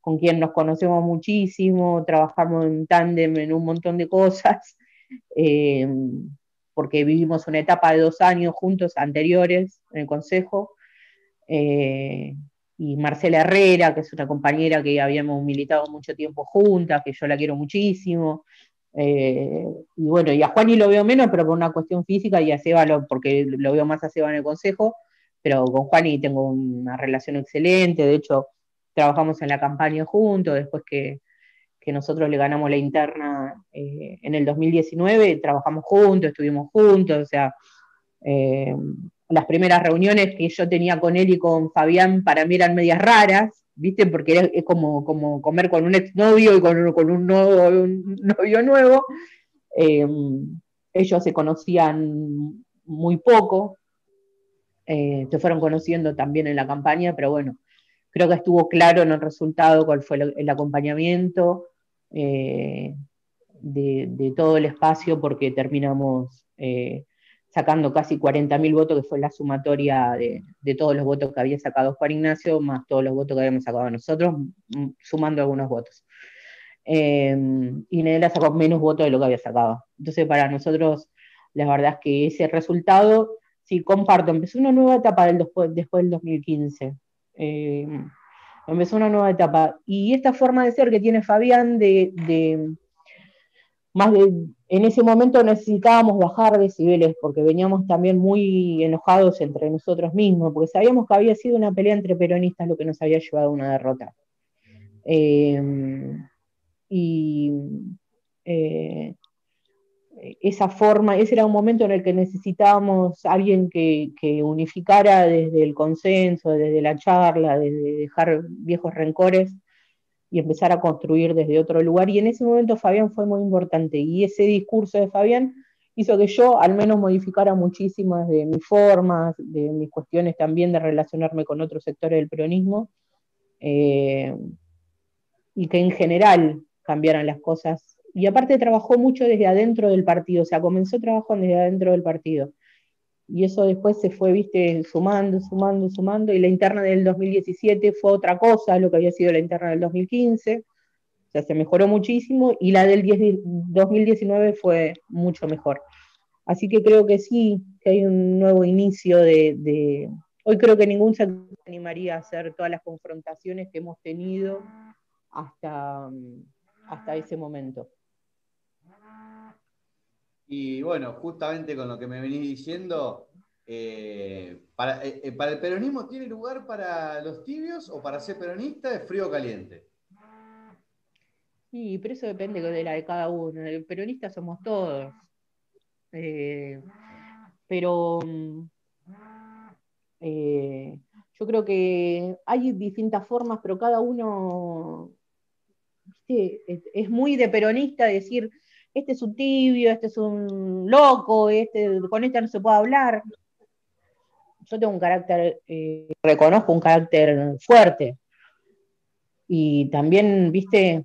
A: con quien nos conocemos muchísimo, trabajamos en tándem en un montón de cosas, [LAUGHS] eh, porque vivimos una etapa de dos años juntos anteriores en el Consejo. Eh, y Marcela Herrera, que es una compañera que habíamos militado mucho tiempo juntas, que yo la quiero muchísimo. Eh, y bueno, y a Juani lo veo menos, pero por una cuestión física, y a Seba, porque lo veo más a Seba en el consejo, pero con Juani tengo una relación excelente, de hecho, trabajamos en la campaña juntos, después que, nosotros le ganamos la interna eh, en el 2019, trabajamos juntos, estuvimos juntos, o sea, eh, las primeras reuniones que yo tenía con él y con Fabián para mí eran medias raras, ¿viste? Porque es como, como comer con un exnovio y con, con un, novio nuevo. Eh, ellos se conocían muy poco, eh, se fueron conociendo también en la campaña, pero bueno, creo que estuvo claro en el resultado cuál fue el, acompañamiento eh, de, de, todo el espacio porque terminamos sacando casi 40.000 votos, que fue la sumatoria de, todos los votos que había sacado Juan Ignacio, más todos los votos que habíamos sacado nosotros, mm, sumando algunos votos. y Nedela sacó menos votos de lo que había sacado. Entonces, para nosotros, la verdad es que ese resultado, sí, comparto, empezó una nueva etapa después, del 2015. empezó una nueva etapa. Y esta forma de ser que tiene Fabián de más de, en ese momento necesitábamos bajar decibeles porque veníamos también muy enojados entre nosotros mismos, porque sabíamos que había sido una pelea entre peronistas lo que nos había llevado a una derrota. Em, y eh, esa forma, ese era un momento en el que necesitábamos alguien que, que, unificara desde el consenso, desde la charla, desde dejar viejos rencores y empezar a construir desde otro lugar. Y en ese momento Fabián fue muy importante y ese discurso de Fabián hizo que yo al menos modificara muchísimas de mis formas, de mis cuestiones también de relacionarme con otros sectores del peronismo eh, y que en general cambiaran las cosas. Y aparte trabajó mucho desde adentro del partido, o sea, comenzó trabajando desde adentro del partido y eso después se fue, viste, sumando, sumando, sumando, y la interna del 2017 fue otra cosa, lo que había sido la interna del 2015, o sea, se mejoró muchísimo, y la del 2019 fue mucho mejor. Así que creo que sí, que hay un nuevo inicio de, Hoy creo que ningún se animaría a hacer todas las confrontaciones que hemos tenido hasta, hasta ese momento.
B: Y bueno, justamente con lo que me venís diciendo, eh, para, eh, eh, para, el peronismo tiene lugar para los tibios o para ser peronista de frío o caliente?
A: Sí, pero eso depende de la de cada uno. El peronista somos todos. pero yo creo que hay distintas formas, pero cada uno es muy de peronista decir este es un tibio, este es un loco, este, con este no se puede hablar. Yo tengo un carácter, eh, reconozco un carácter fuerte. Y también, viste,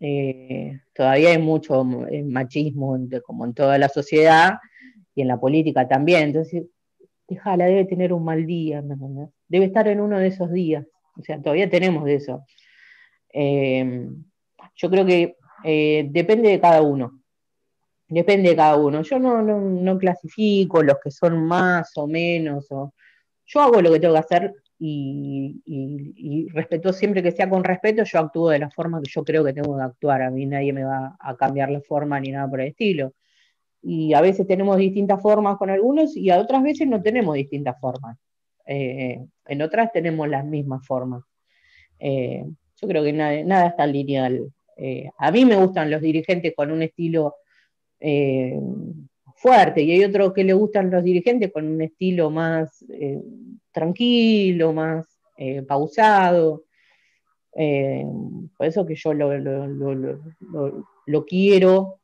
A: eh, todavía hay mucho eh, machismo, como en toda la sociedad y en la política también. Entonces, déjala, debe tener un mal día, debe estar en uno de esos días. O sea, todavía tenemos de eso. yo creo que eh, depende de cada uno. Depende de cada uno. Yo no, clasifico los que son más o menos. yo hago lo que tengo que hacer y, respeto siempre que sea con respeto, yo actúo de la forma que yo creo que tengo que actuar. A mí nadie me va a cambiar la forma ni nada por el estilo. Y a veces tenemos distintas formas con algunos y a otras veces no tenemos distintas formas. Eh, en otras tenemos las mismas formas. Eh, yo creo que nada, nada está lineal. Eh, a mí me gustan los dirigentes con un estilo eh, fuerte y hay otros que le gustan los dirigentes con un estilo más eh, tranquilo, más pausado. por eso que yo lo, quiero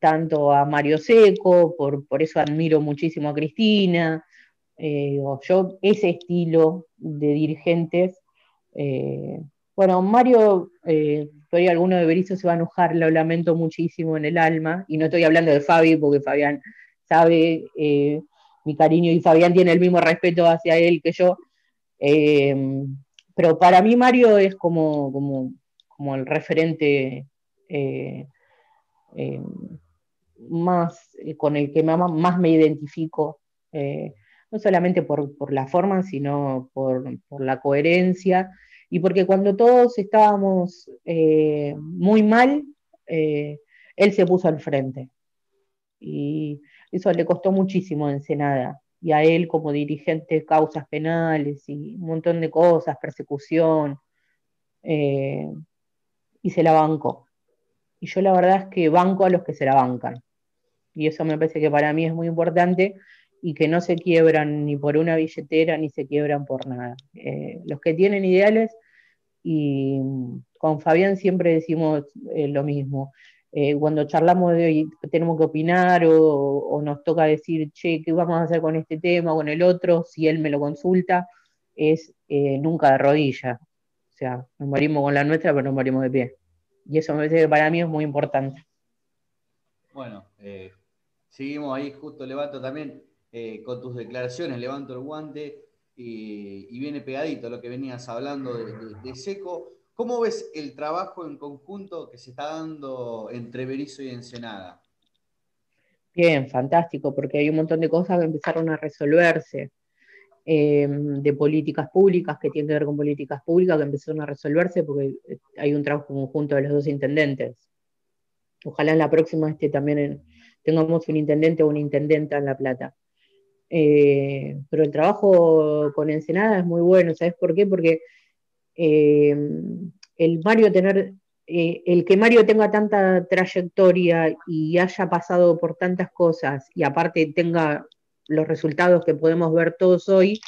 A: tanto a Mario Seco, por, eso admiro muchísimo a Cristina. yo ese estilo de dirigentes bueno, Mario, eh, todavía alguno de Berizo se va a enojar, lo lamento muchísimo en el alma, y no estoy hablando de Fabi, porque Fabián sabe eh, mi cariño y Fabián tiene el mismo respeto hacia él que yo. Eh, pero para mí Mario es como, como, el referente más con el que más, me identifico, no solamente por, la forma, sino por, por la coherencia y porque cuando todos estábamos eh, muy mal, eh, él se puso al frente. Y eso le costó muchísimo a Ensenada. Y a él como dirigente, causas penales y un montón de cosas, persecución. Eh, y se la bancó. Y yo la verdad es que banco a los que se la bancan. Y eso me parece que para mí es muy importante y que no se quiebran ni por una billetera ni se quiebran por nada. los que tienen ideales y con Fabián siempre decimos eh, lo mismo. Eh, cuando charlamos de hoy, tenemos que opinar o, nos toca decir, che, ¿qué vamos a hacer con este tema o con el otro? Si él me lo consulta, es eh, nunca de rodilla. O sea, nos morimos con la nuestra, pero nos morimos de pie. Y eso me parece que para mí es muy importante.
B: Bueno, seguimos ahí, justo levanto también con tus declaraciones, levanto el guante y, viene pegadito lo que venías hablando de, Seco. ¿Cómo ves el trabajo en conjunto que se está dando entre Berizo y Ensenada?
A: Bien, fantástico, porque hay un montón de cosas que empezaron a resolverse, eh, de políticas públicas que tienen que ver con políticas públicas que empezaron a resolverse porque hay un trabajo conjunto de los dos intendentes. Ojalá en la próxima este, también tengamos un intendente o una intendenta en La Plata. Eh, pero el trabajo con Ensenada es muy bueno, ¿sabes por qué? Porque eh, el Mario tener eh, el que Mario tenga tanta trayectoria y haya pasado por tantas cosas y aparte tenga los resultados que podemos ver todos hoy,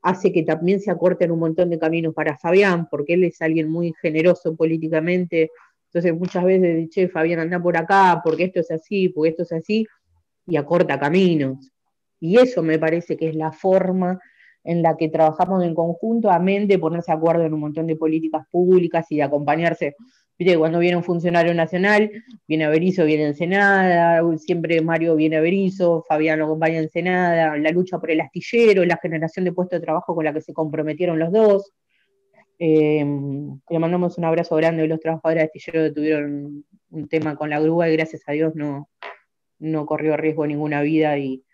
A: hace que también se acorten un montón de caminos para Fabián, porque él es alguien muy generoso políticamente. Entonces muchas veces dice, Fabián, anda por acá, porque esto es así, porque esto es así, y acorta caminos. Y eso me parece que es la forma en la que trabajamos en conjunto, amén de ponerse de acuerdo en un montón de políticas públicas y de acompañarse cuando viene un funcionario nacional, viene a Berizo, viene Ensenada, siempre Mario viene a Berizo, Fabián lo acompaña Ensenada, la lucha por el astillero, la generación de puestos de trabajo con la que se comprometieron los dos. Eh, le mandamos un abrazo grande a los trabajadores de astillero que tuvieron un tema con la grúa y gracias a Dios no, no corrió riesgo ninguna vida y,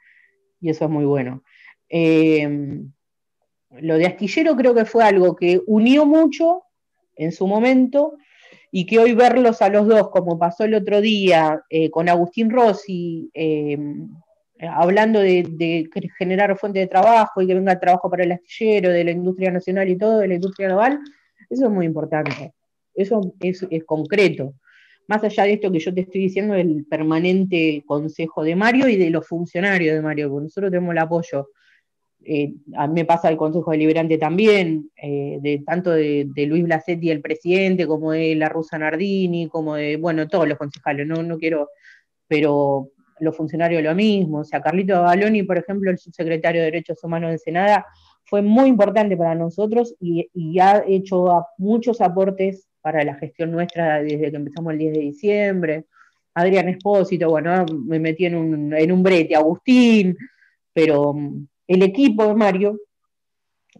A: eso es muy bueno. Eh, lo de astillero creo que fue algo que unió mucho en su momento y que hoy verlos a los dos, como pasó el otro día eh, con Agustín Rossi, eh, hablando de, generar fuente de trabajo y que venga el trabajo para el astillero, de la industria nacional y todo, de la industria naval, eso es muy importante, eso es, es concreto. Más allá de esto que yo te estoy diciendo, el permanente consejo de Mario y de los funcionarios de Mario, porque nosotros tenemos el apoyo eh, a mí me pasa el Consejo Deliberante también, eh, de, tanto de, Luis Blasetti, el presidente, como de la Rusa Nardini, como de, bueno, todos los concejales, no, no quiero, pero los funcionarios lo mismo. O sea, Carlito Baloni, por ejemplo, el subsecretario de Derechos Humanos de Senada, fue muy importante para nosotros y, ha hecho muchos aportes para la gestión nuestra desde que empezamos el 10 de diciembre. Adrián Espósito, bueno, me metí en un, en un brete, Agustín, pero el equipo de Mario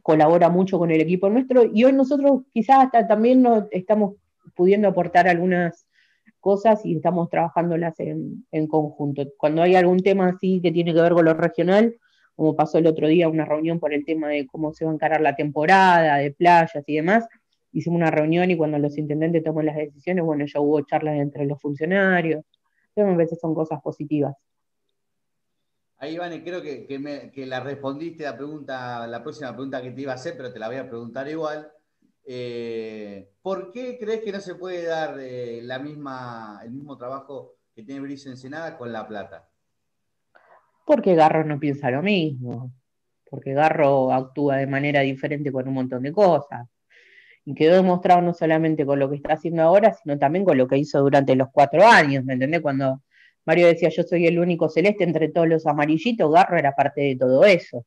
A: colabora mucho con el equipo nuestro y hoy nosotros quizás hasta también nos estamos pudiendo aportar algunas cosas y estamos trabajándolas en, en, conjunto. Cuando hay algún tema así que tiene que ver con lo regional, como pasó el otro día, una reunión por el tema de cómo se va a encarar la temporada, de playas y demás, hicimos una reunión y cuando los intendentes toman las decisiones, bueno, ya hubo charlas entre los funcionarios, a veces son cosas positivas.
B: Ahí, Iván, creo que, la respondiste la pregunta, la próxima pregunta que te iba a hacer, pero te la voy a preguntar igual. Eh, ¿Por qué crees que no se puede dar eh, la misma, el mismo trabajo que tiene Brice Ensenada con La Plata?
A: Porque Garro no piensa lo mismo, porque Garro actúa de manera diferente con un montón de cosas. Y quedó demostrado no solamente con lo que está haciendo ahora, sino también con lo que hizo durante los cuatro años, ¿me entendés? Cuando Mario decía, yo soy el único celeste entre todos los amarillitos, Garro era parte de todo eso.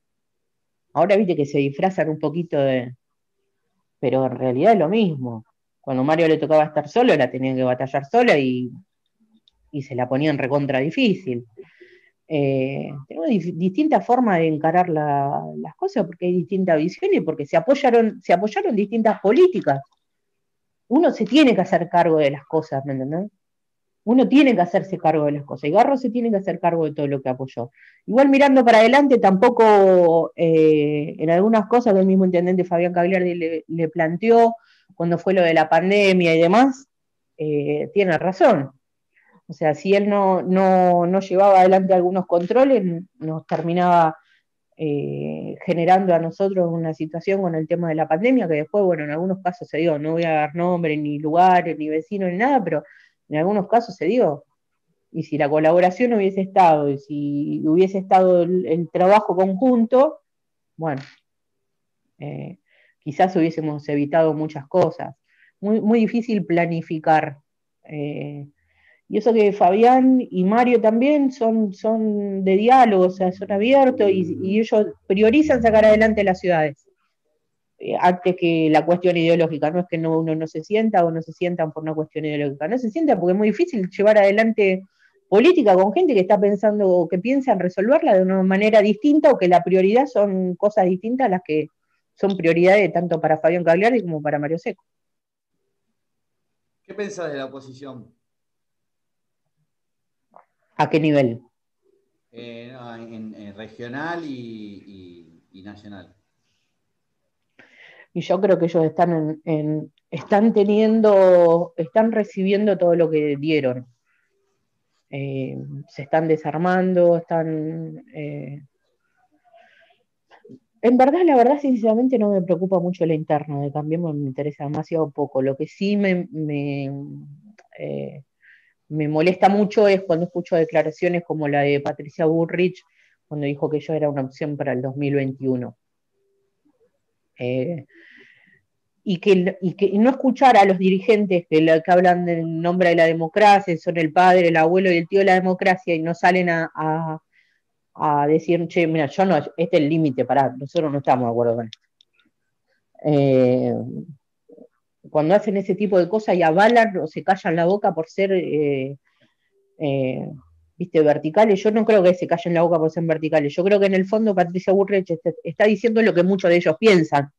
A: Ahora viste que se disfrazan un poquito de... Pero en realidad es lo mismo. Cuando Mario le tocaba estar solo, la tenían que batallar sola y, se la ponían recontra difícil. Eh, tenemos distintas formas de encarar las cosas porque hay distintas visiones porque se apoyaron, se apoyaron distintas políticas. Uno se tiene que hacer cargo de las cosas, ¿me entendés? uno tiene que hacerse cargo de las cosas y Garro se tiene que hacer cargo de todo lo que apoyó. Igual mirando para adelante, tampoco eh, en algunas cosas que el mismo intendente Fabián Cagliardi le, planteó cuando fue lo de la pandemia y demás, eh, tiene razón. O sea, si él no, no, llevaba adelante algunos controles, nos terminaba eh, generando a nosotros una situación con el tema de la pandemia, que después, bueno, en algunos casos se dio, no voy a dar nombres, ni lugares, ni vecinos, ni nada, pero en algunos casos se dio. Y si la colaboración hubiese estado, y si hubiese estado el, trabajo conjunto, bueno, eh, quizás hubiésemos evitado muchas cosas. Muy, muy difícil planificar. Eh, y eso que Fabián y Mario también son, son de diálogo, o sea, son abiertos y, y ellos priorizan sacar adelante las ciudades. Eh, antes que la cuestión ideológica. No es que uno no se sienta o no se sientan por una cuestión ideológica, no se sienta porque es muy difícil llevar adelante política con gente que está pensando o que piensa en resolverla de una manera distinta o que la prioridad son cosas distintas a las que son prioridades tanto para Fabián Cagliari como para Mario Seco.
B: ¿Qué pensás de la oposición?
A: ¿A qué nivel?
B: Eh, en, regional y, nacional.
A: Y yo creo que ellos están en, están teniendo, están recibiendo todo lo que dieron. Eh, se están desarmando, están eh, en verdad, la verdad, sinceramente no me preocupa mucho la interna, de Cambiemos me interesa demasiado poco. Lo que sí me, eh, me, molesta mucho es cuando escucho declaraciones como la de Patricia Burrich, cuando dijo que yo era una opción para el 2021. Eh, y, que, y no escuchar a los dirigentes que, que hablan en nombre de la democracia, son el padre, el abuelo y el tío de la democracia, y no salen a a decir, che, mira, yo no, este es el límite, para nosotros no estamos de acuerdo con esto. Eh, cuando hacen ese tipo de cosas y avalan o se callan la boca por ser, eh, eh, viste, verticales, yo no creo que se callen la boca por ser verticales, yo creo que en el fondo Patricia Burrich está, diciendo lo que muchos de ellos piensan.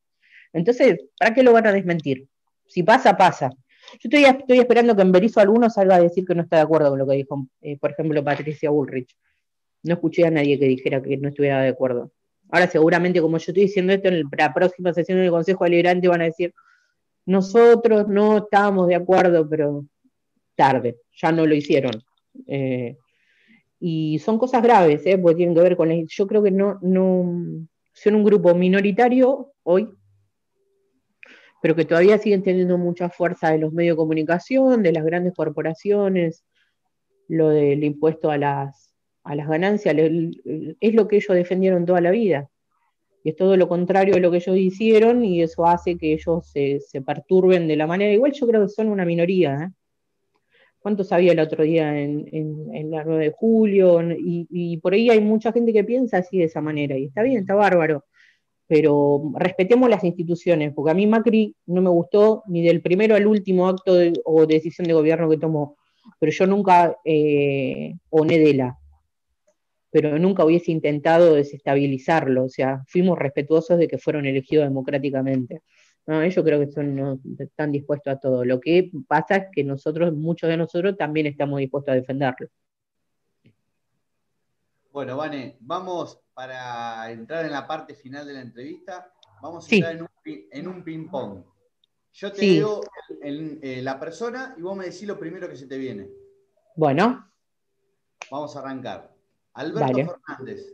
A: Entonces, ¿para qué lo van a desmentir? Si pasa, pasa. Yo estoy, esperando que en Berizo alguno salga a decir que no está de acuerdo con lo que dijo, por ejemplo, Patricia Bullrich no escuché a nadie que dijera que no estuviera de acuerdo. Ahora seguramente, como yo estoy diciendo esto, en la próxima sesión del Consejo Deliberante van a decir, nosotros no estábamos de acuerdo, pero tarde, ya no lo hicieron. Eh, y son cosas graves, ¿eh? porque tienen que ver con la... Yo creo que no, no son un grupo minoritario hoy, pero que todavía siguen teniendo mucha fuerza de los medios de comunicación, de las grandes corporaciones, lo del impuesto a las a las ganancias, es lo que ellos defendieron toda la vida. Y es todo lo contrario de lo que ellos hicieron y eso hace que ellos se, perturben de la manera. Igual yo creo que son una minoría. ¿eh? ¿Cuántos había el otro día en, la 9 de julio? Y, por ahí hay mucha gente que piensa así de esa manera. Y está bien, está bárbaro. Pero respetemos las instituciones, porque a mí Macri no me gustó ni del primero al último acto o decisión de gobierno que tomó. Pero yo nunca eh, de la pero nunca hubiese intentado desestabilizarlo, o sea, fuimos respetuosos de que fueron elegidos democráticamente. No, ellos creo que son, están dispuestos a todo. Lo que pasa es que nosotros, muchos de nosotros, también estamos dispuestos a defenderlo.
B: Bueno, Vane, vamos para entrar en la parte final de la entrevista. Vamos a entrar en un, ping-pong. Yo te digo eh, la persona y vos me decís lo primero que se te viene.
A: Bueno.
B: Vamos a arrancar. Alberto Fernández.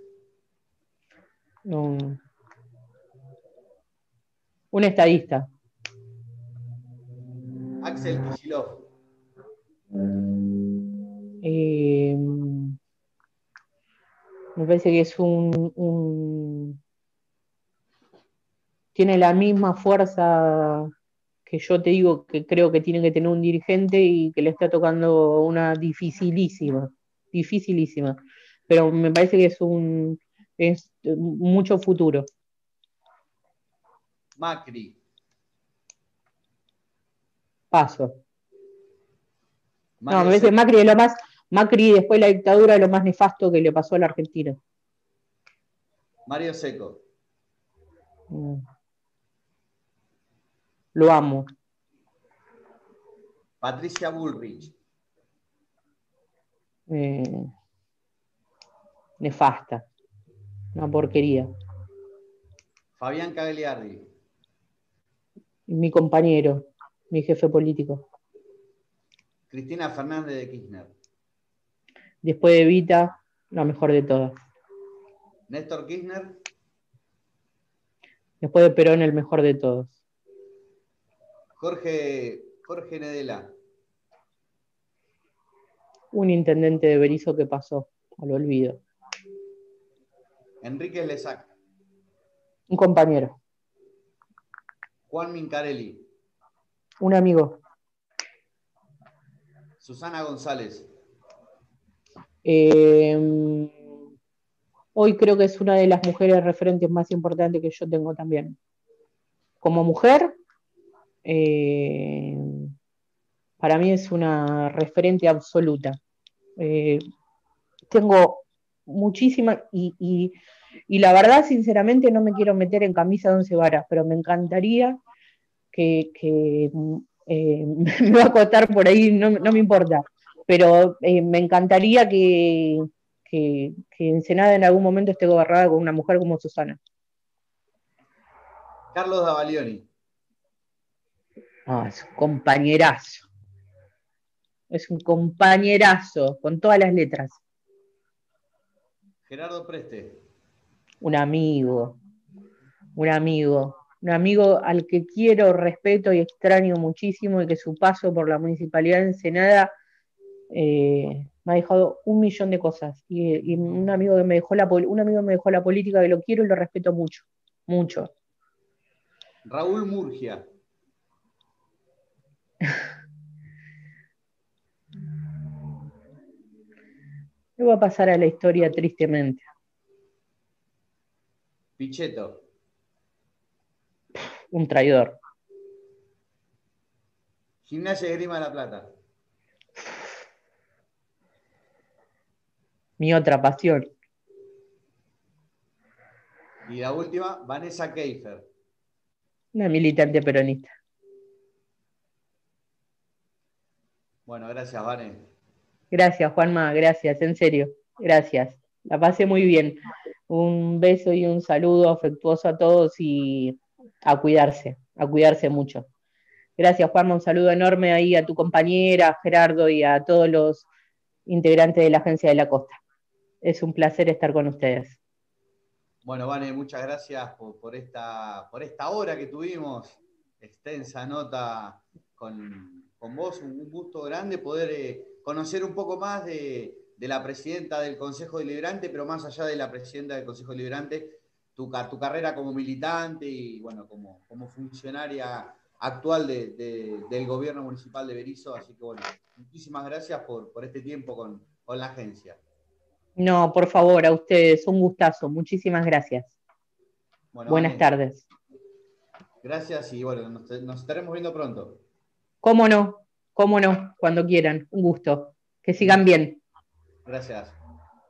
A: Un estadista.
B: Axel Kicillof.
A: Eh, me parece que es un, tiene la misma fuerza que yo te digo que creo que tiene que tener un dirigente y que le está tocando una dificilísima, dificilísima pero me parece que es un es mucho futuro.
B: Macri.
A: Paso. no, me parece Macri es lo más, Macri después de la dictadura es lo más nefasto que le pasó a la Argentina.
B: Mario Seco. Mm.
A: Lo amo.
B: Patricia Bullrich.
A: Eh, nefasta, una porquería.
B: Fabián Cagliardi.
A: Mi compañero, mi jefe político.
B: Cristina Fernández de Kirchner.
A: Después de Vita, la mejor de todas.
B: Néstor Kirchner.
A: Después de Perón, el mejor de todos.
B: Jorge, Jorge Nedela.
A: Un intendente de Berizo que pasó, al olvido.
B: Enrique Lesac.
A: Un compañero.
B: Juan Mincarelli.
A: Un amigo.
B: Susana González.
A: Em, hoy creo que es una de las mujeres referentes más importantes que yo tengo también. Como mujer, em, para mí es una referente absoluta. Eh, tengo muchísima, y, la verdad, sinceramente, no me quiero meter en camisa de once varas, pero me encantaría que, eh, [LAUGHS] me va a costar por ahí, no, me importa. Pero eh, me encantaría que, que, que Ensenada en algún momento esté gobernada con una mujer como Susana.
B: Carlos Davalioni.
A: Ah, es un compañerazo. Es un compañerazo, con todas las letras.
B: Gerardo Preste.
A: Un amigo, un amigo, un amigo al que quiero, respeto y extraño muchísimo y que su paso por la municipalidad de Ensenada eh, me ha dejado un millón de cosas. Y, un amigo que me dejó la un amigo me dejó la política que lo quiero y lo respeto mucho, mucho.
B: Raúl Murgia. [LAUGHS]
A: Va a pasar a la historia tristemente.
B: Pichetto.
A: Un traidor.
B: Gimnasia de Grima de la Plata.
A: Mi otra pasión.
B: Y la última, Vanessa Keifer.
A: Una militante peronista.
B: Bueno, gracias, Vane.
A: Gracias, Juanma, gracias, en serio, gracias. La pasé muy bien. Un beso y un saludo afectuoso a todos y a cuidarse, a cuidarse mucho. Gracias, Juanma, un saludo enorme ahí a tu compañera, Gerardo, y a todos los integrantes de la Agencia de la Costa. Es un placer estar con ustedes.
B: Bueno, Vane, muchas gracias por, esta, por esta hora que tuvimos, extensa nota con, vos, un, gusto grande poder eh, conocer un poco más de, la presidenta del Consejo Deliberante, pero más allá de la presidenta del Consejo Deliberante, tu, tu carrera como militante y bueno, como, como funcionaria actual del gobierno municipal de Berizo. Así que bueno, muchísimas gracias por, este tiempo con, con la agencia.
A: No, por favor, a ustedes, un gustazo. Muchísimas gracias. Buenas tardes.
B: Gracias y bueno, nos, estaremos viendo pronto.
A: ¿Cómo no? ¿Cómo no? Cuando quieran. Un gusto. Que sigan bien.
B: Gracias.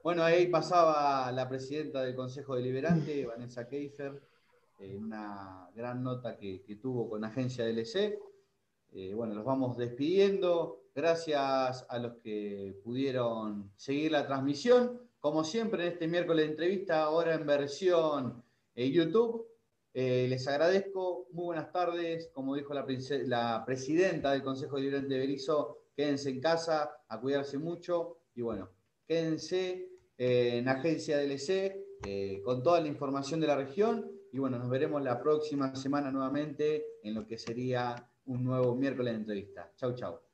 B: Bueno, ahí pasaba la presidenta del Consejo Deliberante, Vanessa Keifer, en una gran nota que, tuvo con Agencia DLC. Eh, bueno, los vamos despidiendo. Gracias a los que pudieron seguir la transmisión. Como siempre, en este miércoles de entrevista, ahora en versión eh, YouTube. Eh, les agradezco. Muy buenas tardes. Como dijo la, presidenta del Consejo Deliberante de Berizo, quédense en casa, a cuidarse mucho. Y bueno, quédense en Agencia DLC con toda la información de la región. Y bueno, nos veremos la próxima semana nuevamente en lo que sería un nuevo miércoles de entrevista. Chau, chau.